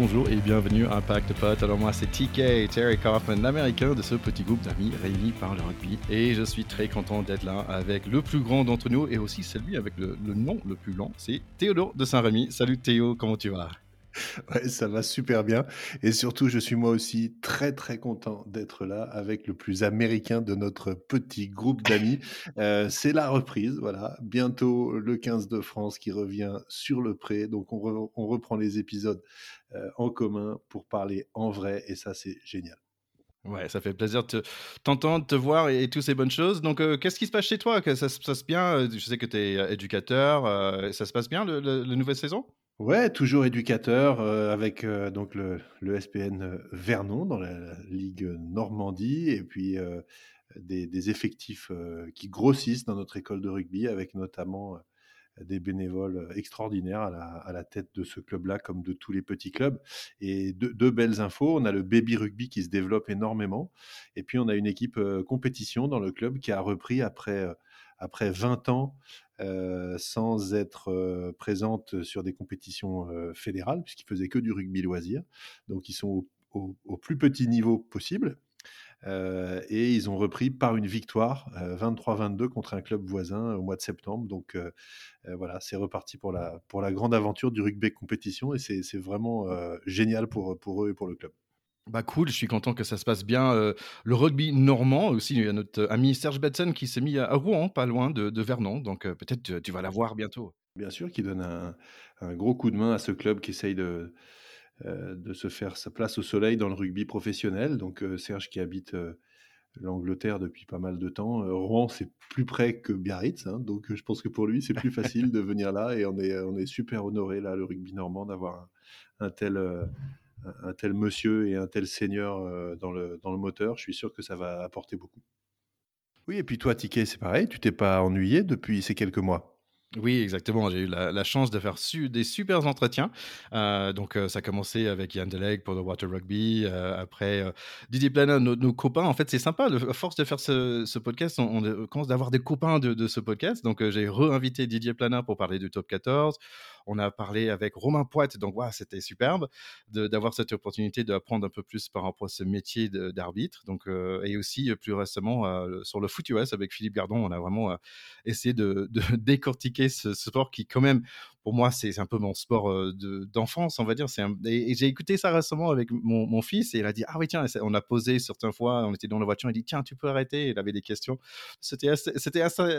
bonjour et bienvenue à Impact Pot. Alors moi c'est TK, Terry Kaufman, l'américain de ce petit groupe d'amis réunis par le rugby. Et je suis très content d'être là avec le plus grand d'entre nous et aussi celui avec le, nom le plus long, c'est Théodore de Saint-Rémy. Salut Théo, comment tu vas? Ouais, ça va super bien. Et surtout, je suis moi aussi très très content d'être là avec le plus américain de notre petit groupe d'amis. Euh, c'est la reprise, voilà. Bientôt le 15 de France qui revient sur le pré. Donc on, re- on reprend les épisodes euh, en commun pour parler en vrai et ça c'est génial. Ouais, ça fait plaisir de te- t'entendre, de te voir et, et toutes ces bonnes choses. Donc, euh, qu'est-ce qui se passe chez toi? Que ça se passe bien? Je sais que tu es éducateur. ça se passe bien, le, le- la nouvelle saison? Ouais, toujours éducateur euh, avec euh, donc le, le SPN euh, Vernon dans la, Ligue Normandie et puis euh, des, des effectifs euh, qui grossissent dans notre école de rugby avec notamment euh, des bénévoles extraordinaires à la, à la tête de ce club-là comme de tous les petits clubs. Et deux, deux belles infos, on a le baby rugby qui se développe énormément et puis on a une équipe euh, compétition dans le club qui a repris après, euh, après 20 ans sans être euh, présente sur des compétitions fédérales, puisqu'ils faisaient que du rugby loisir. Donc ils sont au, plus petit niveau possible. Et ils ont repris par une victoire, euh, 23-22 contre un club voisin au mois de septembre. Donc voilà, c'est reparti pour la, pour la grande aventure du rugby compétition et c'est vraiment génial pour, pour eux et pour le club. Bah cool, je suis content que ça se passe bien. euh, le rugby normand aussi, il y a notre ami Serge Betsen qui s'est mis à Rouen, pas loin de, Vernon. Donc euh, peut-être tu, vas la voir bientôt. Bien sûr, qui donne un, gros coup de main à ce club qui essaye de, euh, de se faire sa place au soleil dans le rugby professionnel. Donc Serge qui habite l'Angleterre depuis pas mal de temps. Rouen, c'est plus près que Biarritz, hein, donc je pense que pour lui, c'est plus facile de venir là et on est, on est super honoré là, le rugby normand, d'avoir un, tel, un, tel monsieur et un tel seigneur euh, dans, le, dans le moteur. Je suis sûr que ça va apporter beaucoup. Oui, et puis toi, Ticket, c'est pareil, tu t'es pas ennuyé depuis ces quelques mois? Oui, exactement. J'ai eu la, la chance de faire su- des super entretiens. Euh, donc, euh, ça a commencé avec Yann Deleg pour le Water Rugby. euh, après, euh, Didier Plana, nos, nos copains. En fait, c'est sympa. le- à force de faire ce, ce podcast, on, on commence d'avoir des copains de, de ce podcast. Donc, euh, j'ai re-invité Didier Plana pour parler du top 14. On a parlé avec Romain Poite. Donc, c'était superbe d'avoir cette opportunité d'apprendre un peu plus par rapport à ce métier d'arbitre. Donc, euh, et aussi, euh, plus récemment, euh, sur le foot US avec Philippe Gardon, on a vraiment de, de décortiquer ce, ce sport qui, quand même, pour moi, c'est un peu mon sport de- d'enfance, on va dire. Et, j'ai écouté ça récemment avec mon, fils et il a dit Ah oui, tiens, on a posé certaines fois, on était dans la voiture, il dit Tiens, tu peux arrêter. Il avait des questions. C'était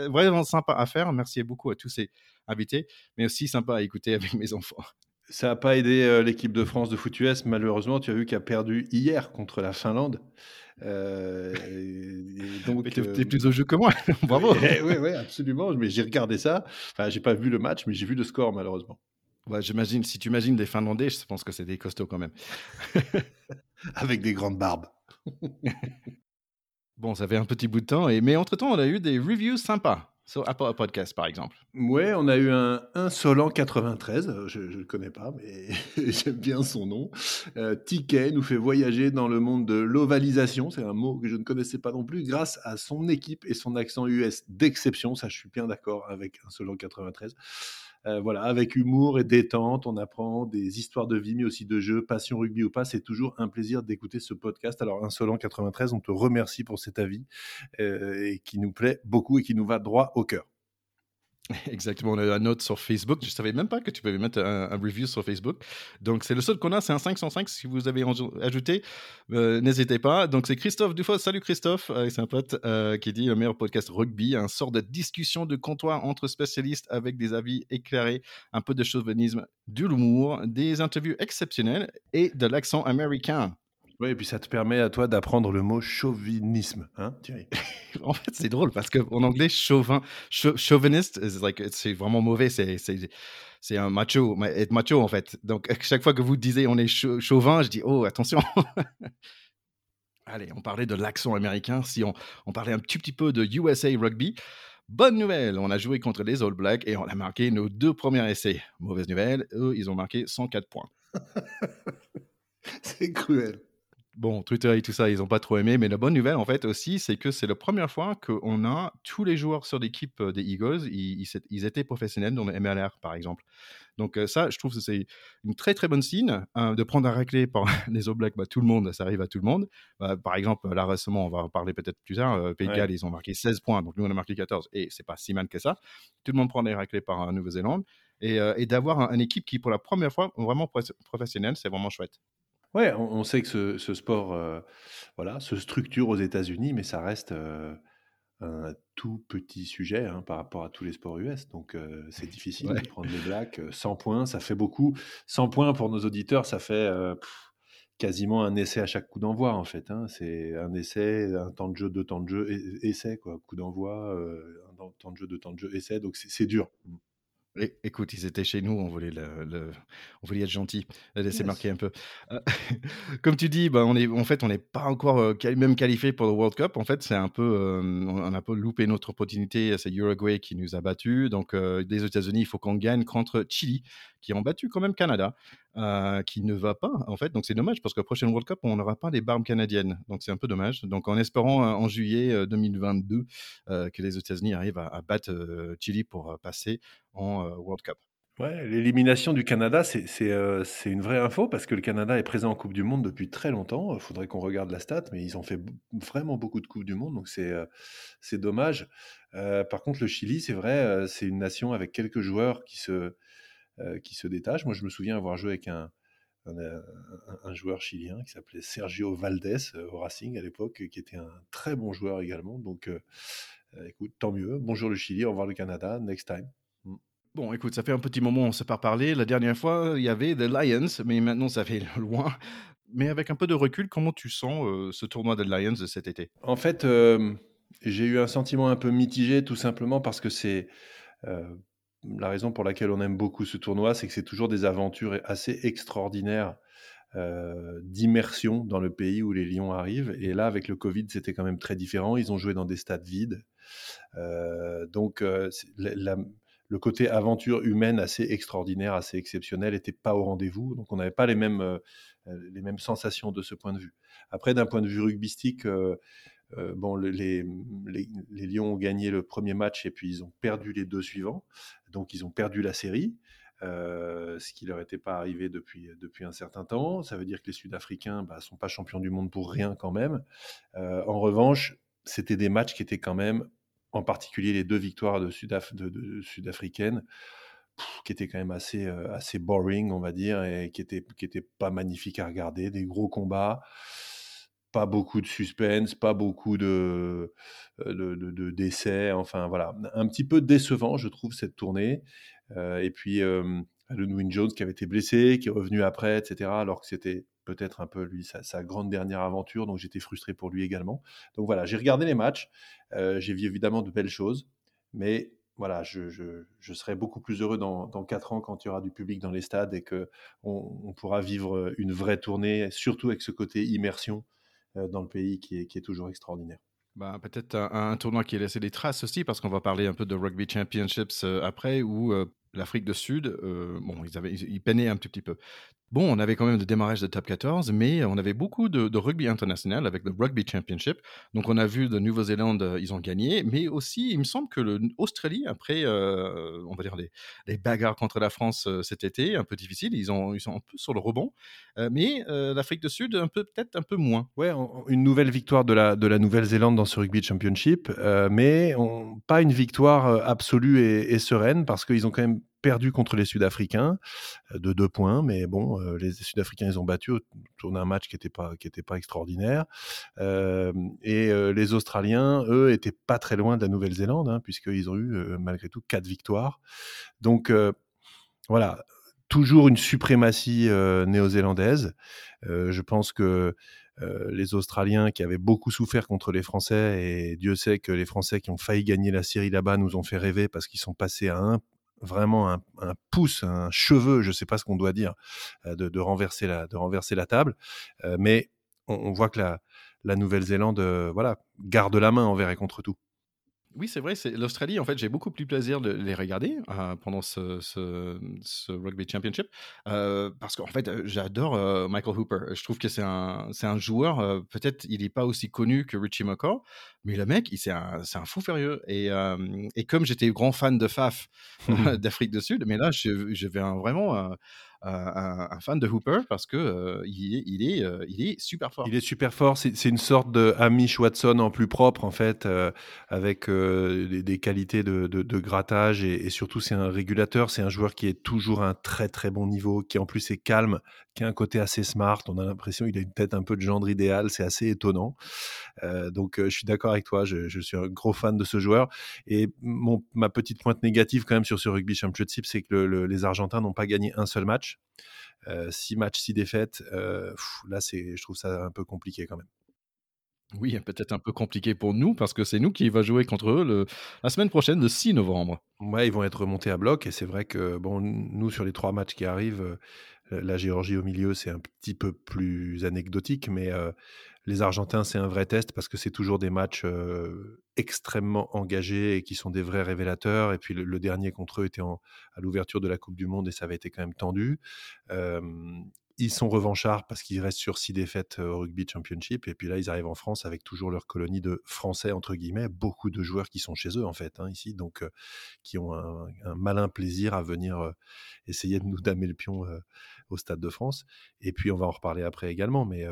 vraiment sympa à faire. Merci beaucoup à tous ces invités, mais aussi sympa à écouter avec mes enfants. Ça n'a pas aidé euh, l'équipe de France de foot US, malheureusement. Tu as vu qu'elle a perdu hier contre la Finlande. Euh, et- donc, Mais t'es euh, plus au jeu que moi. Bravo. oui, oui, absolument. Mais j'ai regardé ça. Enfin, j'ai pas vu le match, mais j'ai vu le score, malheureusement. Ouais, j'imagine, si tu imagines des Finlandais, je pense que c'est des costauds quand même. Avec des grandes barbes. Bon, ça fait un petit bout de temps, et, mais entre-temps, on a eu des reviews sympas sur Apple Podcast, par exemple. Ouais, on a eu un insolent 93. euh, Je ne le connais pas, mais j'aime bien son nom. Euh, Ticket nous fait voyager dans le monde de l'ovalisation. C'est un mot que je ne connaissais pas non plus, grâce à son équipe et son accent US d'exception. Ça, je suis bien d'accord avec insolent 93. Euh, voilà, avec humour et détente, on apprend des histoires de vie, mais aussi de jeux, passion rugby ou pas. C'est toujours un plaisir d'écouter ce podcast. Alors, Insolent 93, on te remercie pour cet avis euh, et qui nous plaît beaucoup et qui nous va droit au cœur. Exactement, on a une note sur Facebook. Je savais même pas que tu pouvais mettre un, review sur Facebook. Donc, c'est le seul qu'on a, c'est un 505. Si vous avez ajouté, euh, n'hésitez pas. Donc, c'est Christophe Dufault. Salut Christophe, euh, c'est un pote euh, qui dit le meilleur podcast rugby, un sort de discussion de comptoir entre spécialistes avec des avis éclairés, un peu de chauvinisme, de l'humour, des interviews exceptionnelles et de l'accent américain. Oui, et puis ça te permet à toi d'apprendre le mot chauvinisme, hein, Thierry? En fait, c'est drôle parce qu'en anglais, chauvin, chau- chauviniste, is like- c'est vraiment mauvais. C'est, un macho, ma- être macho en fait. Donc, chaque fois que vous disiez on est chau- chauvin, je dis oh, attention. Allez, on parlait de l'accent américain. Si on, on parlait un petit, petit peu de USA Rugby. Bonne nouvelle, on a joué contre les All Blacks et on a marqué nos deux premiers essais. Mauvaise nouvelle, eux, ils ont marqué 104 points. C'est cruel. Bon, Twitter et tout ça, ils n'ont pas trop aimé, mais la bonne nouvelle, en fait, aussi, c'est que c'est la première fois qu'on a tous les joueurs sur l'équipe des Eagles, ils, étaient professionnels dans le MLR, par exemple. Donc ça, je trouve que c'est une très très bonne signe hein, de prendre un raclé par les All Blacks. Bah, tout le monde, ça arrive à tout le monde. Bah, par exemple, là récemment, on va en parler peut-être plus tard. Euh, Pays de Galles, ils ont marqué 16 points, donc nous on a marqué 14 et c'est pas si mal que ça. Tout le monde prend des raclés par euh, Nouvelle-Zélande et, et d'avoir une équipe qui, pour la première fois, vraiment professionnelle, c'est vraiment chouette. Ouais, on, sait que ce, sport, euh, voilà, se structure aux États-Unis, mais ça reste un tout petit sujet hein, par rapport à tous les sports US. Donc, euh, c'est difficile de prendre les Blacks. 100 points, ça fait beaucoup. 100 points pour nos auditeurs, ça fait euh, quasiment un essai à chaque coup d'envoi, en fait. Hein. C'est un essai, un temps de jeu, deux temps de jeu, essai, quoi. Coup d'envoi, euh, un temps de jeu, deux temps de jeu, essai. Donc, c'est dur. Écoute, ils étaient chez nous, on voulait, le, on voulait être gentil, laisser marquer un peu. Euh, comme tu dis, bah, on est, en fait, on n'est pas encore euh, même qualifié pour le World Cup. En fait, c'est un peu, euh, on a un peu loupé notre opportunité. C'est Uruguay qui nous a battus. Donc, des États-Unis, il faut qu'on gagne contre Chili, qui ont battu quand même Canada, qui ne va pas, en fait. Donc, c'est dommage parce que prochaine World Cup, on n'aura pas des barbes canadiennes. Donc, c'est un peu dommage. Donc, en espérant en juillet 2022 que les États-Unis arrivent à, battre Chili pour passer en World Cup. Ouais, l'élimination du Canada, c'est une vraie info parce que le Canada est présent en Coupe du Monde depuis très longtemps. Il faudrait qu'on regarde la stat, mais ils ont fait vraiment beaucoup de Coupes du Monde, donc c'est dommage. par contre, le Chili, c'est vrai, c'est une nation avec quelques joueurs qui se, qui se détachent. Moi, je me souviens avoir joué avec un, un, joueur chilien qui s'appelait Sergio Valdés au Racing à l'époque, qui était un très bon joueur également. Donc, écoute, tant mieux. Bonjour le Chili, au revoir le Canada, next time. Bon, écoute, ça fait un petit moment, on ne s'est pas parlé. La dernière fois, il y avait The Lions, mais maintenant, ça fait loin. Mais avec un peu de recul, comment tu sens euh, ce tournoi des Lions de cet été? En fait, euh, j'ai eu un sentiment un peu mitigé, tout simplement parce que c'est euh, la raison pour laquelle on aime beaucoup ce tournoi, c'est que c'est toujours des aventures assez extraordinaires d'immersion dans le pays où les Lions arrivent. Et là, avec le Covid, c'était quand même très différent. Ils ont joué dans des stades vides. donc, la, le côté aventure humaine assez extraordinaire, assez exceptionnel, n'était pas au rendez-vous. Donc on n'avait pas les mêmes, euh, les mêmes sensations de ce point de vue. Après, d'un point de vue rugbystique, euh, euh, bon, les, les, Lions ont gagné le premier match et puis ils ont perdu les deux suivants. Donc ils ont perdu la série. ce qui leur était pas arrivé depuis, depuis un certain temps. Ça veut dire que les Sud-Africains ne bah, sont pas champions du monde pour rien quand même. en revanche, c'était des matchs qui étaient quand même en particulier les deux victoires de, sud-africaines, qui étaient quand même assez, euh, assez boring, on va dire, et qui n'étaient qui étaient pas magnifiques à regarder. Des gros combats, pas beaucoup de suspense, pas beaucoup de, euh, de, d'essais. Enfin, voilà. Un petit peu décevant, je trouve, cette tournée. Euh, et puis, le Win Jones qui avait été blessé, qui est revenu après, etc., alors que c'était peut-être un peu lui sa, grande dernière aventure, donc j'étais frustré pour lui également. Donc voilà, j'ai regardé les matchs, euh, j'ai vu évidemment de belles choses, mais voilà, je, je, serai beaucoup plus heureux dans, dans 4 ans quand il y aura du public dans les stades et qu'on on pourra vivre une vraie tournée, surtout avec ce côté immersion euh, dans le pays qui est, qui est toujours extraordinaire. Bah, peut-être un, tournoi qui a laissé des traces aussi, parce qu'on va parler un peu de Rugby Championships euh, après, où l'Afrique du Sud, bon, ils, avaient, ils, peinaient un petit peu. Bon, on avait quand même le démarrage de top 14, mais on avait beaucoup de, rugby international avec le Rugby Championship. Donc, on a vu de Nouvelle-Zélande, euh, ils ont gagné, mais aussi, il me semble que l'Australie, après, euh, on va dire, les, bagarres contre la France euh, cet été, un peu difficile, ils, ont, sont un peu sur le rebond, mais l'Afrique du Sud, un peu, peut-être un peu moins. Ouais, une nouvelle victoire de la, de la Nouvelle-Zélande dans ce Rugby Championship, mais pas une victoire absolue et, et sereine, parce qu'ils ont quand même perdu contre les Sud-Africains euh, de deux points, mais bon, euh, les Sud-Africains ils ont battu autour d'un match qui n'était pas pas extraordinaire. Euh, et les Australiens, eux, étaient pas très loin de la Nouvelle-Zélande, hein, puisqu'ils ont eu malgré tout quatre victoires. Donc voilà, toujours une suprématie néo-zélandaise. je pense que les Australiens qui avaient beaucoup souffert contre les Français, et Dieu sait que les Français qui ont failli gagner la série là-bas nous ont fait rêver parce qu'ils sont passés à un, vraiment un, pouce, un cheveu, je ne sais pas ce qu'on doit dire, euh, de, renverser la, de renverser la table. Euh, mais on, voit que la, la Nouvelle-Zélande, euh, voilà, garde la main envers et contre tout. Oui, c'est vrai, c'est l'Australie, en fait, j'ai beaucoup plus plaisir de les regarder, heu, pendant ce ce, mmh, ce Rugby Championship, heu, parce qu'en fait, heu, j'adore, Michael Hooper. Je trouve que c'est un c'est un joueur, peut-être il est pas aussi connu que Richie McCaw, mais le mec, c'est un c'est un fou furieux et et comme j'étais grand fan de Faf, d'Afrique du Sud, mais là, je je vais un vraiment, un fan de Hooper parce que, heu, il est il est, heu, il est super fort. Il est super fort, c'est une sorte de Hamish Watson en plus propre en fait, heu, avec, des qualités de de de grattage et et surtout c'est un régulateur. C'est un joueur qui est toujours à un très, très bon niveau, qui en plus est calme, qui a un côté assez smart. On a l'impression il a une tête un peu de gendre idéal, c'est assez étonnant. Heu, donc heu, je suis d'accord avec toi, je je suis un gros fan de ce joueur et mon ma petite pointe négative quand même sur ce Rugby Championship, c'est que le le les Argentins n'ont pas gagné un seul match. Heu, 6 matchs, 6 défaites, là c'est je trouve ça un peu compliqué quand même. Oui, peut-être un peu compliqué pour nous parce que c'est nous qui va jouer contre eux le la semaine prochaine, le 6 novembre. Ouais, ils vont être remontés à bloc et c'est vrai que bon, nous sur les 3 matchs qui arrivent, la Géorgie au milieu, c'est un petit peu plus anecdotique, mais heu, les Argentins, c'est un vrai test parce que c'est toujours des matchs, extrêmement engagés et qui sont des vrais révélateurs et puis le dernier contre eux était à l'ouverture de la coupe du monde et ça avait été quand même tendu. Ils sont revanchards parce qu'ils restent sur 6 défaites, au Rugby Championship et puis là, ils arrivent en France avec toujours leur colonie de «Français» entre guillemets, beaucoup de joueurs qui sont chez eux en fait, hein, ici, donc qui ont un malin plaisir à venir, essayer de nous damer le pion, au Stade de France et puis on va en reparler après également, mais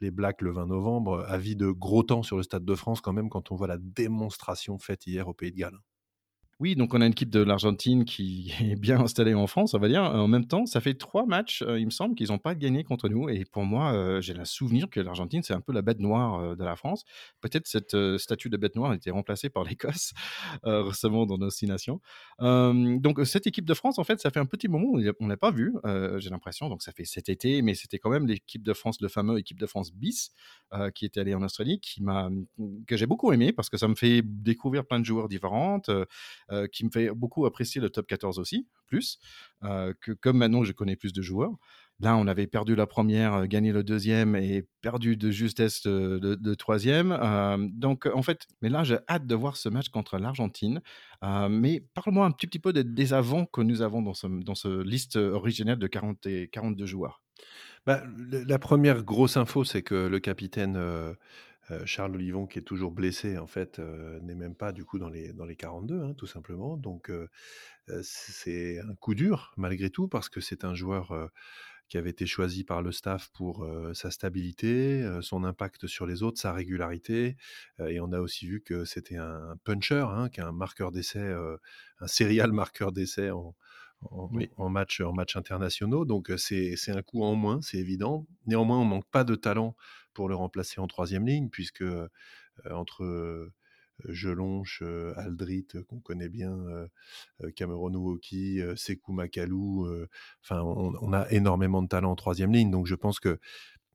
les Blacks le 20 novembre, avis de gros temps sur le Stade de France quand même quand on voit la démonstration faite hier au Pays de Galles. Oui, donc on a une équipe de l'Argentine qui est bien installée en France, on va dire. En même temps, ça fait 3 matchs, heu, il me semble qu'ils ont pas gagné contre nous et pour moi, heu, j'ai le souvenir que l'Argentine, c'est un peu la bête noire, heu, de la France. Peut-être cette, heu, statut de bête noire a été remplacée par l'Écosse, récemment dans nos 6 nations. Donc cette équipe de France, en fait, ça fait un petit moment où on l'a pas vue, j'ai l'impression, donc ça fait cet été, mais c'était quand même l'équipe de France, le fameux équipe de France bis, qui était allée en Australie, qui m'a, que j'ai beaucoup aimé parce que ça me fait découvrir plein de joueurs différentes, heu, qui me fait beaucoup apprécier le top 14 aussi, plus, heu, que comme maintenant je connais plus de joueurs. Là, on avait perdu la première, euh, gagné le deuxième et perdu de justesse le 3 donc en fait mais là, j'ai hâte de voir ce match contre l'Argentine. Mais parle-moi un petit peu des des avants que nous avons dans ce dans ce liste originelle de 40 et 42 joueurs. Bah, la 1 grosse info, c'est que le capitaine, Charles Olivon, qui est toujours blessé, en fait, n'est même pas du coup dans les dans les 42, hein, tout simplement. Donc c'est un coup dur malgré tout parce que c'est un joueur, qui avait été choisi par le staff pour, sa stabilité, son impact sur les autres, sa régularité, et on a aussi vu que c'était un puncher, hein, un marqueur d'essais, heu, un serial marqueur d'essais en en Oui. en match en internationaux. Donc heu, c'est un coup en moins, c'est évident. Néanmoins, on manque pas de talent pour le remplacer en troisième ligne puisque, heu, entre, heu, Jelonche, heu, Aldrit, heu, qu'on connaît bien, Cameron Uwoki, Sékou Makalou, enfin on on a énormément de talent en troisième ligne. Donc je pense que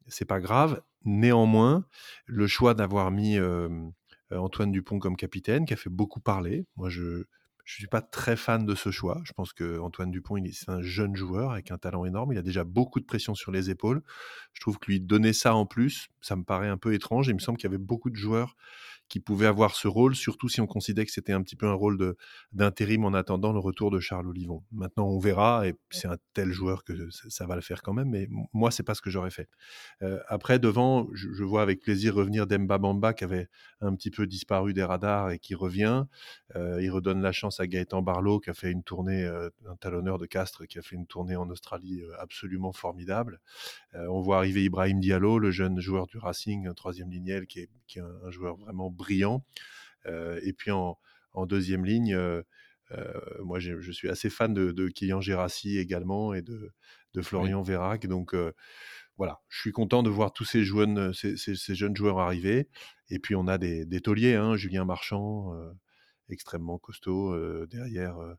c'est pas grave. Néanmoins, le choix d'avoir mis, Antoine Dupont comme capitaine, qui a fait beaucoup parler. Moi je je suis pas très fan de ce choix. Je pense qu'Antoine Dupont, il est c'est un jeune joueur avec un talent énorme. Il a déjà beaucoup de pression sur les épaules. Je trouve que lui donner ça en plus, ça me paraît un peu étrange. Il me semble qu'il y avait beaucoup de joueurs qui pouvait avoir ce rôle, surtout si on considérait que c'était un petit peu un rôle de d'intérim en attendant le retour de Charles Olivon. Maintenant, on verra et c'est un tel joueur que ça ça va le faire quand même, mais moi, c'est pas ce que j'aurais fait. Heu, après devant, je je vois avec plaisir revenir Demba Bamba qui avait un petit peu disparu des radars et qui revient. Heu, il redonne la chance à Gaëtan Barlow qui a fait une tournée, heu, un talonneur de Castres qui a fait une tournée en Australie, heu, absolument formidable. Heu, on voit arriver Ibrahim Diallo, le jeune joueur du Racing, un 3e lignel qui est qui est un joueur vraiment brillant. Et puis en en 2e ligne, moi je suis assez fan de de Kylian Gérassi également et de de Oui. Florian Verrac donc heu, voilà, je suis content de voir tous ces jeunes ces ces ces jeunes joueurs arriver et puis on a des des tauliers, hein, Julien Marchand, extrêmement costaud, heu, derrière, heu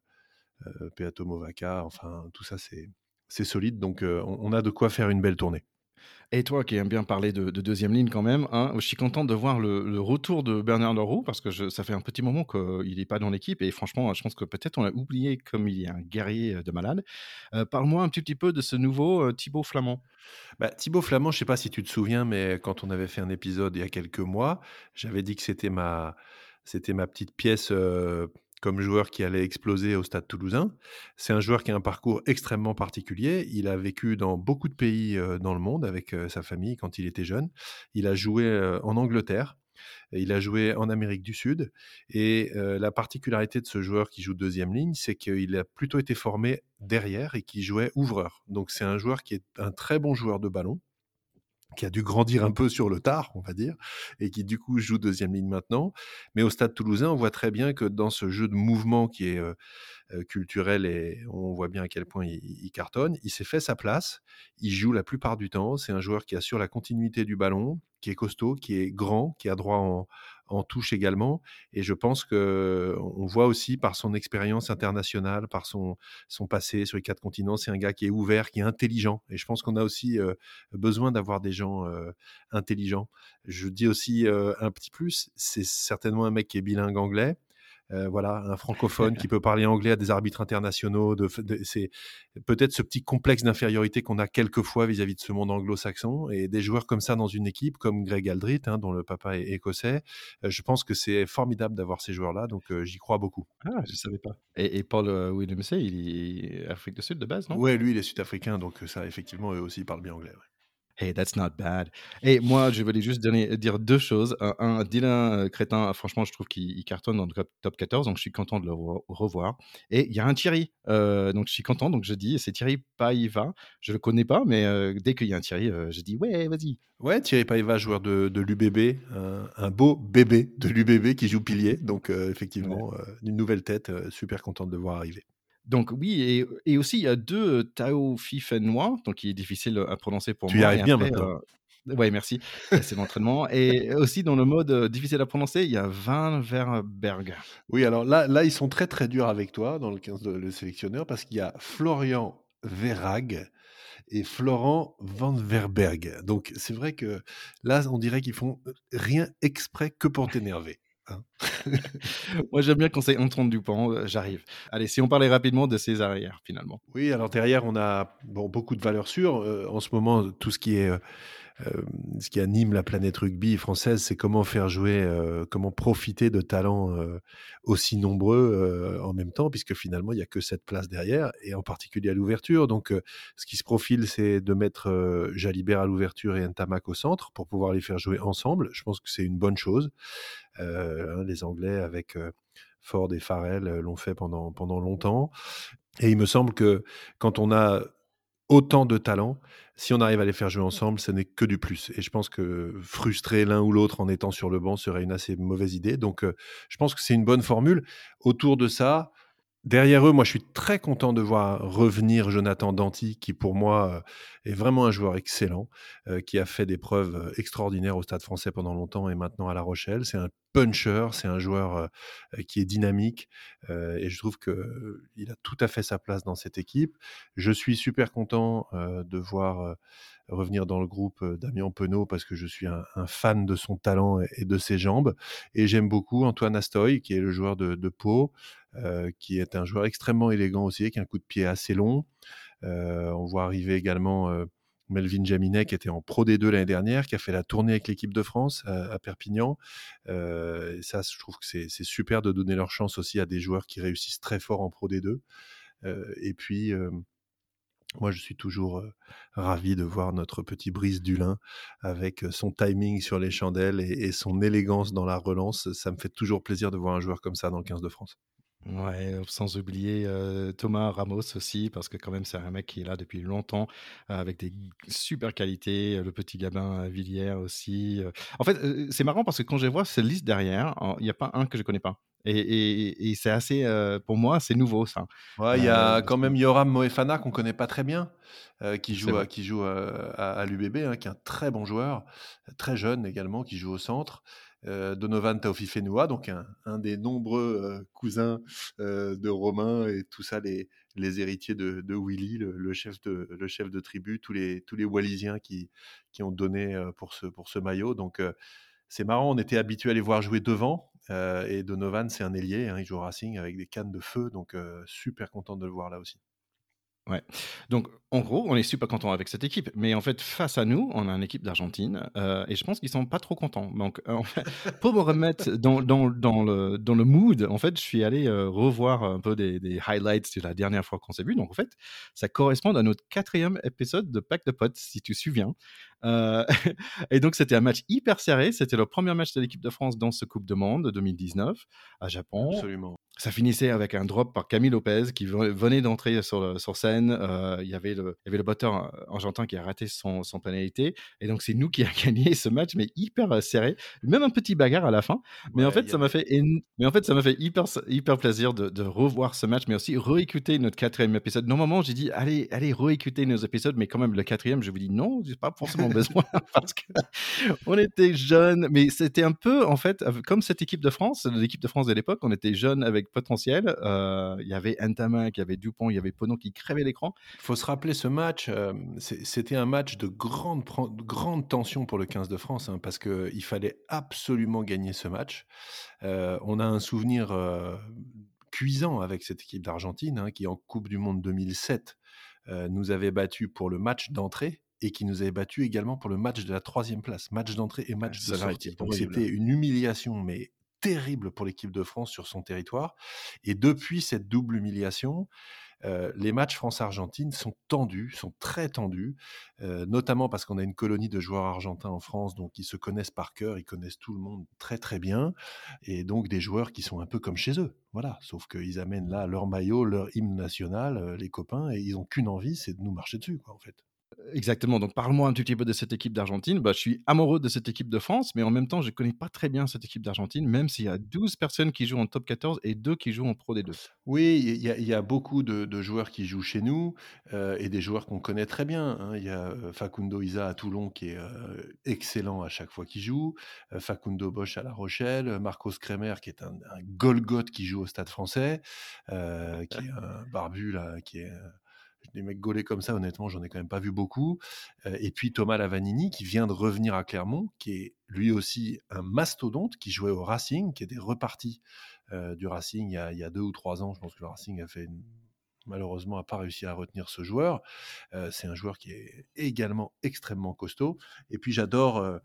heu, Peato Movaca, enfin tout ça c'est c'est solide donc on on a de quoi faire une belle tournée. Et toi qui aimes bien parler de de 2 ligne quand même, hein, je suis content de voir le le retour de Bernard Le Roux parce que je ça fait un petit moment qu'il est pas dans l'équipe et franchement, je pense que peut-être on l'a oublié comme il est un guerrier, de malade. Parle-moi un petit petit peu de ce nouveau, Thibaut Flamand. Bah, Thibaut Flamand, je sais pas si tu te souviens, mais quand on avait fait un épisode il y a quelques mois, j'avais dit que c'était ma C'était ma petite pièce, comme joueur qui allait exploser au Stade Toulousain. C'est un joueur qui a un parcours extrêmement particulier. Il a vécu dans beaucoup de pays, dans le monde avec, sa famille quand il était jeune. Il a joué, en Angleterre, il a joué en Amérique du Sud et la particularité de ce joueur qui joue deuxième ligne, c'est qu'il a plutôt été formé derrière et qui jouait ouvreur. Donc c'est un joueur qui est un très bon joueur de ballon, qui a dû grandir un peu sur le tard, on va dire, et qui du coup joue deuxième ligne maintenant. Mais au Stade Toulousain, on voit très bien que dans ce jeu de mouvement qui est euh, euh, culturel et on voit bien à quel point il, il cartonne, il s'est fait sa place. Il joue la plupart du temps. C'est un joueur qui assure la continuité du ballon, qui est costaud, qui est grand, qui a droit en, en touche également. Et je pense que on voit aussi par son expérience internationale, par son, son passé sur les quatre continents, c'est un gars qui est ouvert, qui est intelligent. Et je pense qu'on a aussi besoin d'avoir des gens intelligents. Je dis aussi un petit plus, c'est certainement un mec qui est bilingue anglais. Euh, voilà, un francophone qui peut parler anglais à des arbitres internationaux. De, de- c'est peut-être ce petit complexe d'infériorité qu'on a quelquefois vis-à-vis de ce monde anglo-saxon. Et des joueurs comme ça dans une équipe, comme Greg Aldrit, hein, dont le papa est écossais, euh, je pense que c'est formidable d'avoir ces joueurs-là. Donc euh, j'y crois beaucoup. Ah, je savais pas. Et, et Paul euh, Willemse, il est Afrique du Sud de base, non? Ouais, lui, il est sud-africain, donc ça, effectivement, eux aussi, ils parlent bien anglais. ouais. Hey, that's not bad. Et moi, je voulais juste donner- dire deux choses. Un, un, Dylan euh, Crétin, franchement, je trouve qu'il il cartonne dans le top, top 14, donc je suis content de le re- revoir. Et il y a un Thierry, euh, donc je suis content, donc je dis, c'est Thierry Paiva. Je le connais pas, mais euh, dès qu'il y a un Thierry, euh, je dis, ouais, vas-y. Ouais, Thierry Paiva, joueur de, de l'UBB, un, un beau bébé de l'UBB qui joue pilier. Donc, effectivement, une nouvelle tête, super content de le voir arriver. Donc oui, et, et aussi il y a deux Tao Fifenois, donc qui est difficile à prononcer pour Tu y moi. arrives bien après, maintenant. euh, ouais, merci. C'est l'entraînement. Et aussi dans le mode euh, difficile à prononcer, il y a Van Verberg. Oui, alors là, là, ils sont très très durs avec toi dans le 15 de le sélectionneur parce qu'il y a Florian Verrag et Florent Van Verberg. Donc c'est vrai que là, on dirait qu'ils font rien exprès que pour t'énerver. Hein. Moi, j'aime bien quand c'est Antoine Dupont, euh, j'arrive. Allez, si on parlait rapidement de ces arrières, finalement. Oui, alors derrière, on a beaucoup de valeurs sûres. Euh, en ce moment, tout ce qui est euh, ce qui anime la planète rugby française, c'est comment faire jouer, euh, comment profiter de talents euh, aussi nombreux en même temps, puisque finalement, il n'y a que cette place derrière, et en particulier à l'ouverture. Donc, ce qui se profile, c'est de mettre Jalibert à l'ouverture et Ntamak au centre pour pouvoir les faire jouer ensemble. Je pense que c'est une bonne chose. Hein, les Anglais, avec Ford et Farrell, l'ont fait pendant, pendant longtemps. Et il me semble que quand on a autant de talents, si on arrive à les faire jouer ensemble, ce n'est que du plus. Et je pense que frustrer l'un ou l'autre en étant sur le banc serait une assez mauvaise idée. Donc, euh, je pense que c'est une bonne formule. Autour de ça, derrière eux, moi, je suis très content de voir revenir Jonathan Danty, qui pour moi euh, est vraiment un joueur excellent, euh, qui a fait des preuves euh, extraordinaires au Stade français pendant longtemps et maintenant à La Rochelle. C'est un puncher, c'est un joueur qui est dynamique et je trouve qu'il a tout à fait sa place dans cette équipe. Je suis super content de voir revenir dans le groupe euh, Damien Penaud parce que je suis un, fan de son talent et, de ses jambes. Et j'aime beaucoup Antoine Astoy, qui est le joueur de, de Pau, euh, qui est un joueur extrêmement élégant aussi, avec un coup de pied assez long. Euh, on voit arriver également Melvin Jaminet, qui était en Pro D2 l'année dernière, qui a fait la tournée avec l'équipe de France à, Perpignan. Et ça, je trouve que c'est super de donner leur chance aussi à des joueurs qui réussissent très fort en Pro D2. Euh, et puis, moi, je suis toujours ravi de voir notre petit Brice Dulin avec son timing sur les chandelles et, son élégance dans la relance. Ça me fait toujours plaisir de voir un joueur comme ça dans le 15 de France. Ouais, sans oublier Thomas Ramos aussi, parce que quand même c'est un mec qui est là depuis longtemps, avec des super qualités, le petit Gabin Villiers aussi. En fait, c'est marrant parce que quand je vois cette liste derrière, il n'y a pas un que je connais pas. Et, et- et c'est assez, euh, pour moi, c'est nouveau ça. Ouais, il y Euh, a quand même Yoram Moefana qu'on connaît pas très bien, euh, qui joue, à, vrai. qui joue à, à- à l'UBB, hein, qui est un très bon joueur, très jeune également, qui joue au centre. Euh, Donovan Taofifenua, donc un, un des nombreux euh, cousins euh, de Romain et tout ça, les, les héritiers de, de Willy, le, le chef de, le chef de tribu, tous les, tous les Wallisiens qui, qui ont donné euh, pour, ce, pour ce maillot. Donc euh, c'est marrant, on était habitué à les voir jouer devant. Euh, et Donovan, c'est un ailier, hein, il joue au Racing avec des cannes de feu, donc euh, super content de le voir là aussi. Ouais. Donc, en gros, on est super content avec cette équipe. Mais en fait, face à nous, on a une équipe d'Argentine euh, et je pense qu'ils sont pas trop contents. Donc, pour me remettre dans, dans, dans, le, dans le mood, en fait, je suis allé revoir un peu des, des highlights de la dernière fois qu'on s'est vu. Donc, en fait, ça correspond à notre quatrième épisode de Pack de Potes, si tu te souviens. Euh, et donc, c'était un match hyper serré. C'était le premier match de l'équipe de France dans ce Coupe de Monde 2019 à Japon. Absolument. Ça finissait avec un drop par Camille Lopez qui venait d'entrer sur, sur scène. Euh, il y avait le, il y avait le batteur argentin qui a raté son, son pénalité. Et donc, c'est nous qui avons gagné ce match, mais hyper euh, serré. Même un petit bagarre à la fin. Mais Ouais, en fait, ça m'a fait, éno- mais en fait, ça m'a fait hyper, hyper plaisir de, de revoir ce match, mais aussi réécouter notre quatrième épisode. Normalement, j'ai dit, allez, allez, réécouter nos épisodes, mais quand même, le quatrième, je vous dis non, j'ai pas forcément parce que on était jeunes, mais c'était un peu, en fait, comme cette équipe de France, l'équipe de France de l'époque, on était jeunes avec potentiel. Euh, Il y avait Ntamak, il y avait Dupont, il y avait Pono qui crevait l'écran. faut se rappeler ce match, euh, c'était un match de grande, tension pour le 15 de France, hein, parce qu'il fallait absolument gagner ce match. Euh, on a un souvenir cuisant avec cette équipe d'Argentine, hein, qui en Coupe du Monde 2007 euh, nous avait battu pour le match d'entrée et qui nous avait battu également pour le match de la troisième place, match d'entrée et match de celle-là sortie. Donc c'était une humiliation, mais terrible pour l'équipe de France sur son territoire. Et depuis cette double humiliation, euh, les matchs France-Argentine sont tendus, sont très tendus, euh, notamment parce qu'on a une colonie de joueurs argentins en France, donc ils se connaissent par cœur, ils connaissent tout le monde très très bien, et donc des joueurs qui sont un peu comme chez eux, voilà. Sauf qu'ils amènent là leur maillot, leur hymne national, euh, les copains, et ils ont qu'une envie, c'est de nous marcher dessus, quoi, en fait. Exactement. Donc, parle-moi un petit peu de cette équipe d'Argentine. Bah, je suis amoureux de cette équipe de France, mais en même temps, je connais pas très bien cette équipe d'Argentine, même s'il y a 12 personnes qui jouent en top 14 et 2 qui jouent en Pro D2. Oui, il y, a- beaucoup de, joueurs qui jouent chez nous euh, et des joueurs qu'on connaît très bien. hein. Il y a euh, Facundo Isa à Toulon qui est euh, excellent à chaque fois qu'il joue, Facundo Bosch à La Rochelle, Marcos Kremer qui est un, un qui joue au Stade français, qui est un barbu là, qui est... des mecs gaulés comme ça, honnêtement, j'en ai quand même pas vu beaucoup. Euh, et puis Thomas Lavanini, qui vient de revenir à Clermont, qui est lui aussi un mastodonte, qui jouait au Racing, qui était reparti euh, du Racing il y, a, deux ou trois ans. Je pense que le Racing a fait malheureusement n'a pas réussi à retenir ce joueur. Euh, c'est un joueur qui est également extrêmement costaud. Et puis j'adore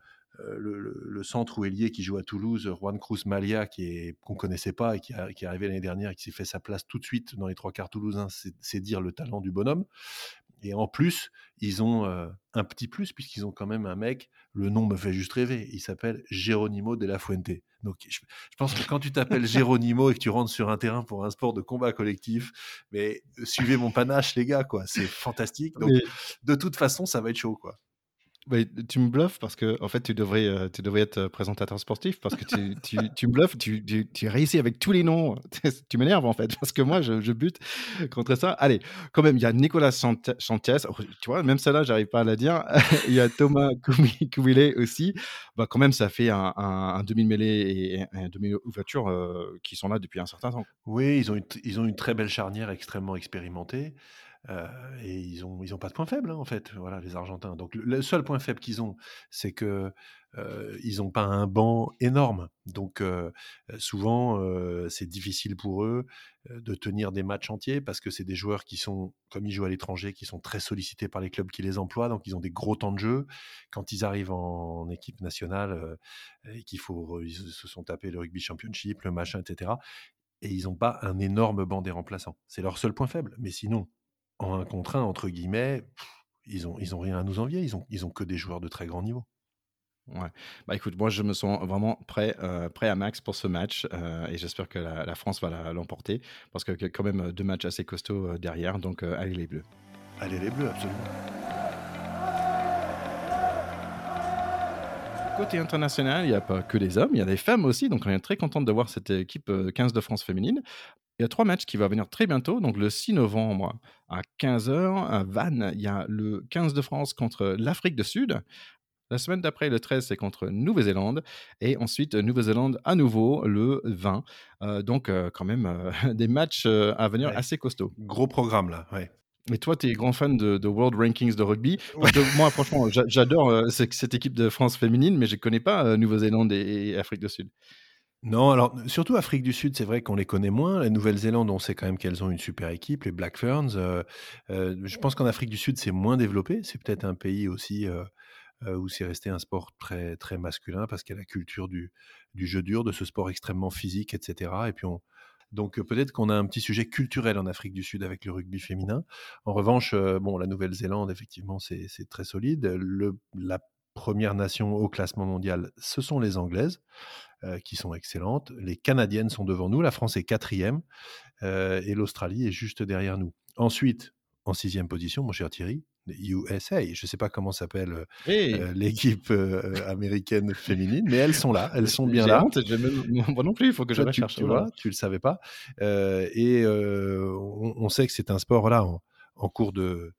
le, le- le centre ou ailier qui joue à Toulouse, Juan Cruz Malia, qui est qu'on connaissait pas et qui, a- qui est arrivé l'année dernière et qui s'est fait sa place tout de suite dans les trois quarts toulousains. C'est dire le talent du bonhomme. Et en plus, ils ont euh, un petit plus puisqu'ils ont quand même un mec. Le nom me fait juste rêver. Il s'appelle Geronimo de la Fuente. Donc, je, je pense que quand tu t'appelles Geronimo et que tu rentres sur un terrain pour un sport de combat collectif, mais euh, suivez mon panache, les gars, quoi. C'est fantastique. Donc, Mais- de toute façon, ça va être chaud, quoi. Mais tu me bluffes parce que, en fait, tu devrais, euh, tu devrais être euh, présentateur sportif parce que tu, tu, tu me bluffes, tu, tu, tu réussis avec tous les noms. tu m'énerves, en fait, parce que moi, je, je bute contre ça. Allez, quand même, il y a Nicolas Chantiès, oh, tu vois, même celle-là, j'arrive pas à la dire. il y a Thomas Koumi- Koumilé aussi. Bah, quand même, ça fait un, un, un demi-mêlée et un demi-ouverture euh, qui sont là depuis un certain temps. Oui, ils ont une, ils ont une très belle charnière extrêmement expérimentée. Euh, et ils ont, ils ont pas de point faible, hein, en fait, voilà, les Argentins. Donc, le, seul point faible qu'ils ont, c'est que euh, ils n'ont pas un banc énorme. Donc, euh, souvent, euh, c'est difficile pour eux de tenir des matchs entiers parce que c'est des joueurs qui sont, comme ils jouent à l'étranger, qui sont très sollicités par les clubs qui les emploient. Donc, ils ont des gros temps de jeu. Quand ils arrivent en, en équipe nationale et qu'il ils se sont tapés le rugby championship, le machin, etc et ils n'ont pas un énorme banc des remplaçants. C'est leur seul point faible. Mais sinon, en un contre un, entre guillemets, pff, ils ont, ils ont rien à nous envier. Ils ont, ils ont que des joueurs de très grand niveau. Ouais. Bah écoute, moi je me sens vraiment prêt, euh, prêt à max pour ce match euh, et j'espère que la, la France va l'emporter parce que qu'il y a quand même deux matchs assez costauds euh, derrière, donc allez les Bleus. Allez les Bleus, absolument. Côté international, il n'y a pas que des hommes, il y a des femmes aussi, donc on est très content de voir cette équipe euh, 15 de France féminine. Il y a trois matchs qui vont venir très bientôt, donc le 6 novembre à 15h à Vannes, il y a le 15 de France contre l'Afrique du Sud. La semaine d'après, le 13, c'est contre Nouvelle-Zélande. Et ensuite, Nouvelle-Zélande à nouveau le 20. Euh, donc, euh, quand même, euh, des matchs à venir Ouais. assez costauds. Gros programme là. Ouais. Mais toi, tu es grand fan de, de World Rankings de rugby. Parce que moi, franchement, j'a- j'adore ce- cette équipe de France féminine, mais je ne connais pas Nouvelle-Zélande et, et Afrique du Sud. Non, alors surtout Afrique du Sud, c'est vrai qu'on les connaît moins. La Nouvelle-Zélande, on sait quand même qu'elles ont une super équipe, les Black Ferns. heu heu, je pense qu'en Afrique du Sud, c'est moins développé. C'est peut-être un pays aussi, heu, où c'est resté un sport très très masculin parce qu'il y a la culture du du jeu dur, de ce sport extrêmement physique et cetera et puis on donc peut-être qu'on a un petit sujet culturel en Afrique du Sud avec le rugby féminin. En revanche, bon, la Nouvelle-Zélande, effectivement, c'est très solide. La première nation au classement mondial, ce sont les Anglaises euh, qui sont excellentes. Les Canadiennes sont devant nous, la France est quatrième euh, et l'Australie est juste derrière nous. Ensuite, en sixième position, mon cher Thierry, USA. Je ne sais pas comment s'appelle euh, Hey! euh, l'équipe américaine féminine, mais elles sont là, elles sont bien là. honte, même moi non plus, il faut que je Toi, tu, recherche. tu vois, le savais pas. Et on, on sait que c'est un sport là en, en cours de,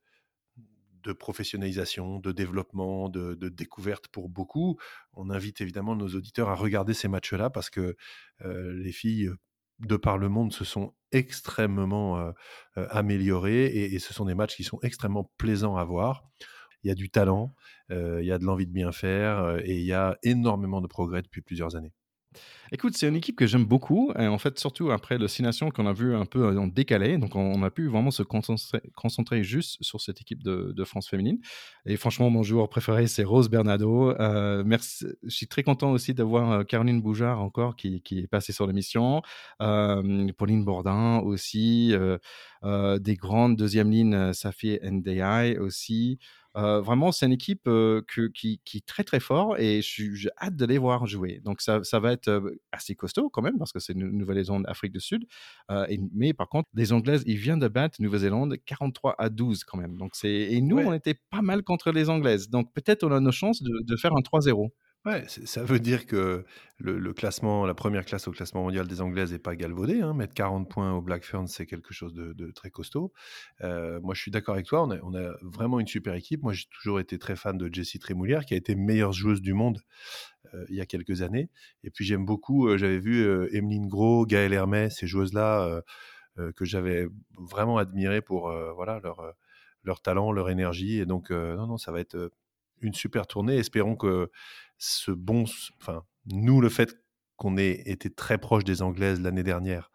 de professionnalisation, de développement, de, découverte pour beaucoup. On invite évidemment nos auditeurs à regarder ces matchs-là parce que euh, les filles de par le monde se sont extrêmement euh, euh, améliorées et, ce sont des matchs qui sont extrêmement plaisants à voir. Il y a du talent, euh, il y a de l'envie de bien faire euh, et il y a énormément de progrès depuis plusieurs années. Écoute, c'est une équipe que j'aime beaucoup. Et en fait, surtout après Nations qu'on a vu un peu en décalé. Donc, on, a pu vraiment se concentrer, juste sur cette équipe de, France féminine. Et franchement, mon joueur préféré, c'est Rose Bernardo. Euh, merci. Je suis très content aussi de voir euh, Caroline Boujard encore qui, est passée sur l'émission. Euh, Pauline Bourdin aussi. des grandes deuxième lignes, Safi NDI aussi. Euh, vraiment, c'est une équipe euh, que, qui, qui est très très fort et j'ai hâte de les voir jouer. Donc ça, ça va être euh, assez costaud quand même parce que c'est une Nouvelle-Zélande, Afrique du Sud. Et- mais par contre, les Anglaises, ils viennent de battre Nouvelle-Zélande 43 à 12 quand même. Donc c'est et nous, Ouais. on était pas mal contre les Anglaises. Donc peut-être on a nos chances de, de faire un 3-0. Ouais, ça veut dire que le, classement, la première classe au classement mondial des Anglaises n'est pas galvaudée. Hein. Mettre 40 points au Black Ferns, c'est quelque chose de, très costaud. Euh, moi, je suis d'accord avec toi. On a, vraiment une super équipe. Moi, j'ai toujours été très fan de Jessie Trémoulière, qui a été meilleure joueuse du monde euh, il y a quelques années. Et puis, j'aime beaucoup, euh, j'avais vu euh, Emeline Gros, Gaëlle Hermet, ces joueuses-là que j'avais vraiment admirées pour voilà, leur, talent, leur énergie. Et donc, non, non, ça va être une super tournée. Espérons que ce bon, enfin, nous, le fait qu'on ait été très proche des Anglaises l'année dernière,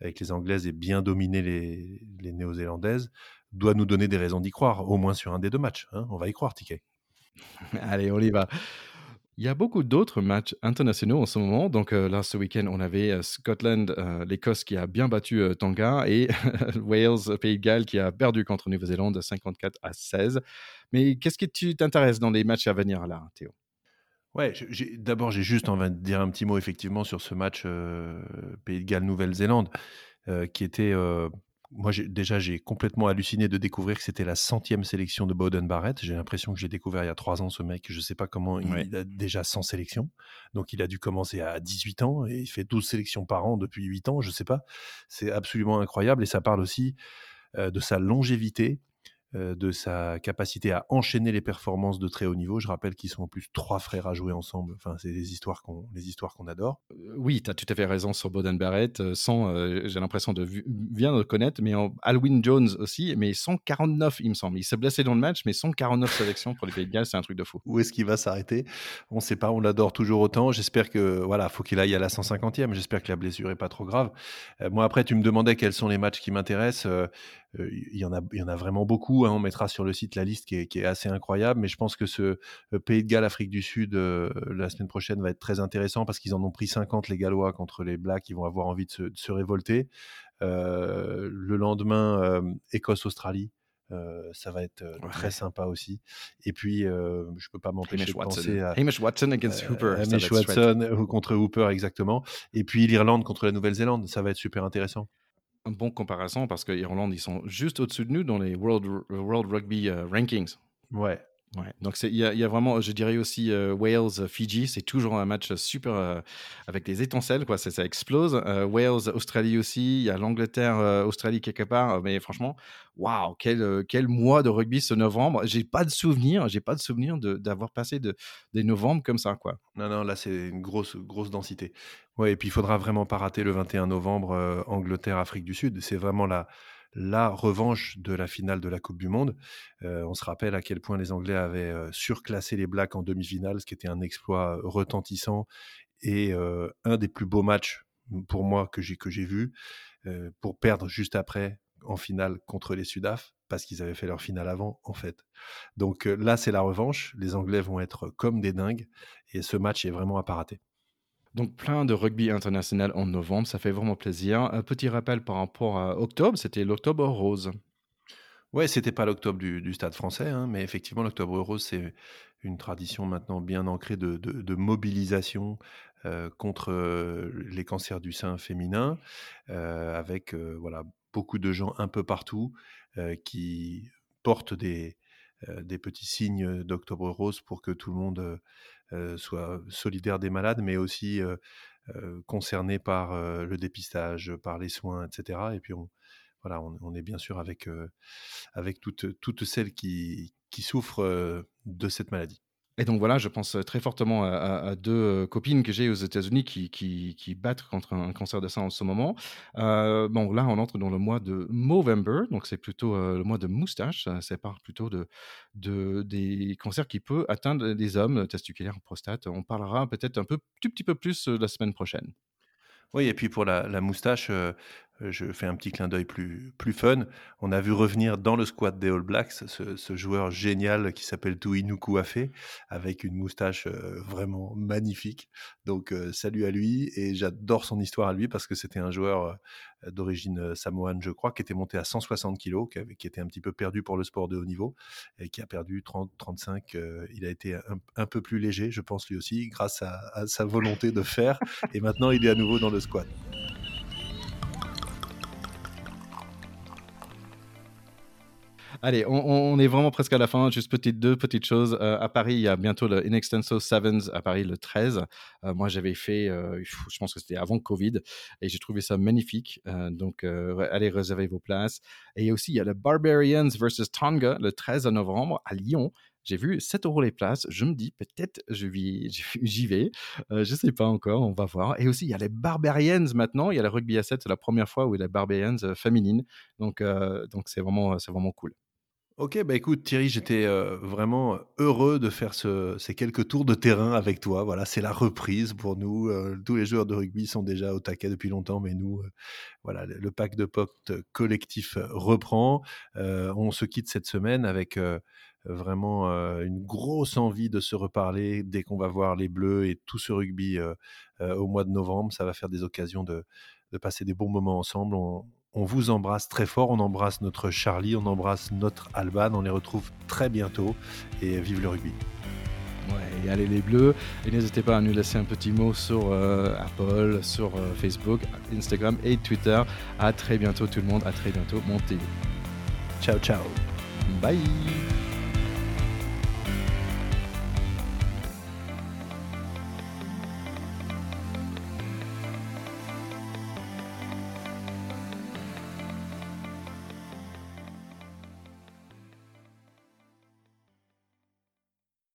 avec les Anglaises et bien dominé les, Néo-Zélandaises, doit nous donner des raisons d'y croire, au moins sur un des deux matchs. hein. On va y croire, Ticket. Allez, on y va. Il y a beaucoup d'autres matchs internationaux en ce moment. Donc euh, là, ce week-end, on avait euh, Scotland, euh, l'Écosse qui a bien battu Tonga et Wales, Pays de Galles qui a perdu contre Nouvelle-Zélande 54 à 16. Mais qu'est-ce que tu t'intéresses dans les matchs à venir là, Théo? Ouais, d'abord, j'ai juste envie de dire un petit mot effectivement sur ce match Pays de Galles-Nouvelle-Zélande, qui était. Moi, déjà, j'ai complètement halluciné de découvrir que c'était la centième sélection de Bowden Barrett. J'ai l'impression que j'ai découvert il y a trois ans ce mec. Je ne sais pas comment il, Ouais. il a déjà 100 sélections. Donc, il a dû commencer à 18 ans et il fait 12 sélections par an depuis 8 ans. Je ne sais pas. C'est absolument incroyable et ça parle aussi euh, de sa longévité, de sa capacité à enchaîner les performances de très haut niveau. Je rappelle qu'ils sont en plus trois frères à jouer ensemble. Enfin, c'est des histoires qu'on, les histoires qu'on adore. Euh, Oui, tu as tout à fait raison sur Bowden Barrett. euh, sans, euh, j'ai l'impression de bien le connaître, mais en, Alwyn Jones aussi, mais 149, il me semble. Il s'est blessé dans le match, mais 149 sélections pour les Pays de Galles, c'est un truc de fou. Où est-ce qu'il va s'arrêter? On ne sait pas. On l'adore toujours autant. J'espère que voilà, faut qu'il aille à la 150e. J'espère que la blessure est pas trop grave. Euh, moi, après, tu me demandais quels sont les matchs qui m'intéressent. Euh, euh, Il y en a, il y en a vraiment beaucoup. hein. On mettra sur le site la liste qui est, qui est assez incroyable. Mais je pense que ce Pays de Galles, Afrique du Sud, euh, la semaine prochaine va être très intéressant parce qu'ils en ont pris 50 les Gallois contre les Blacks. Ils vont avoir envie de se, de se révolter. Euh, le lendemain, euh, Écosse-Australie. Euh, ça va être Ouais. très sympa aussi. Et puis, je peux pas m'empêcher Hamish de Watson. penser à Hamish Watson against euh, Hooper. ça va Hamish. Watson contre Hooper, exactement. Et puis l'Irlande contre la Nouvelle-Zélande. Ça va être super intéressant. Un bon comparaison parce que Irlande, ils sont juste au-dessus de nous dans les World, World Rugby euh, Rankings. Ouais. Ouais. Donc il y, a- il y a vraiment, je dirais aussi euh, Wales, euh, Fidji, c'est toujours un match super euh, avec des étincelles, quoi. Ça, ça explose. Euh, Wales, Australie aussi. Il y a l'Angleterre, Australie quelque part. Mais franchement, waouh, quel, quel mois de rugby ce novembre. J'ai pas de souvenir, j'ai pas de souvenir de- d'avoir passé de, des novembre comme ça, quoi. Non, non, là, c'est une grosse, grosse densité. Ouais, et puis il faudra vraiment pas rater le 21 novembre, euh, Angleterre-Afrique du Sud. C'est vraiment la, la revanche de la finale de la Coupe du Monde. Euh, on se rappelle à quel point les Anglais avaient euh, surclassé les Blacks en demi-finale, ce qui était un exploit euh, retentissant et un des plus beaux matchs pour moi que j'ai que j'ai vu pour perdre juste après en finale contre les Sudaf parce qu'ils avaient fait leur finale avant en fait. Donc là c'est la revanche, les Anglais vont être comme des dingues et ce match est vraiment à pas rater. Donc plein de rugby international en novembre, ça fait vraiment plaisir. Un petit rappel par rapport à octobre, c'était l'octobre rose. Ouais, c'était pas l'octobre du, Stade français, hein, mais effectivement, l'octobre rose, c'est une tradition maintenant bien ancrée de, mobilisation euh, contre euh, les cancers du sein féminin, euh, avec voilà beaucoup de gens un peu partout qui portent des, des petits signes d'octobre rose pour que tout le monde soit solidaire des malades, mais aussi concerné par le dépistage, par les soins, etc. Et puis on, voilà, on, est bien sûr avec, toutes, celles qui souffrent de cette maladie. Et donc voilà, je pense très fortement à, deux copines que j'ai aux États-Unis qui, qui, battent contre un cancer de sein en ce moment. bon, là, on entre dans le mois de Movember, donc c'est plutôt le mois de moustache. Ça part plutôt de, de, des cancers qui peuvent atteindre les hommes, testiculaires, prostate. On parlera peut-être un peu, tout petit peu plus la semaine prochaine. Oui, et puis pour la moustache, je fais un petit clin d'œil plus, plus fun. On a vu revenir dans le squad des All Blacks ce, joueur génial qui s'appelle Tuinuku Afe, avec une moustache euh, vraiment magnifique. Donc, euh, salut à lui. Et j'adore son histoire à lui parce que c'était un joueur euh, d'origine samoane, je crois, qui était monté à 160 kilos, qui, était un petit peu perdu pour le sport de haut niveau et qui a perdu 30, 35. il a été un, peu plus léger, je pense lui aussi, grâce à, à sa volonté de faire. Et maintenant, il est à nouveau dans le squad. Allez, on, est vraiment presque à la fin. Juste petite, deux petites choses. Euh, à Paris, il y a bientôt le Inextenso Sevens à Paris le 13. Euh, moi, j'avais fait, euh, je pense que c'était avant Covid, et j'ai trouvé ça magnifique. donc, allez réserver vos places. Et aussi, il y a le Barbarians versus Tonga le 13 novembre à Lyon. J'ai vu 7 euros les places. Je me dis, peut-être j'y vais. je je sais pas encore, on va voir. Et aussi, il y a les Barbarians maintenant. Il y a le rugby à 7, c'est la première fois où il y a les Barbarians féminines. Donc, donc c'est vraiment, vraiment cool. Ok, bah écoute Thierry, j'étais vraiment heureux de faire ces quelques tours de terrain avec toi. Voilà, c'est la reprise pour nous. tous les joueurs de rugby sont déjà au taquet depuis longtemps, mais nous, voilà, le pack de potes collectif reprend. on se quitte cette semaine avec vraiment une grosse envie de se reparler dès qu'on va voir les Bleus et tout ce rugby au mois de novembre. Ça va faire des occasions de, passer des bons moments ensemble. On vous embrasse très fort, on embrasse notre Charlie, on embrasse notre Alban, on les retrouve très bientôt et vive le rugby. Ouais, et allez les bleus. Et n'hésitez pas à nous laisser un petit mot sur euh, Apple, sur euh, Facebook, Instagram et Twitter. À très bientôt tout le monde, à très bientôt, montez. Ciao ciao. Bye.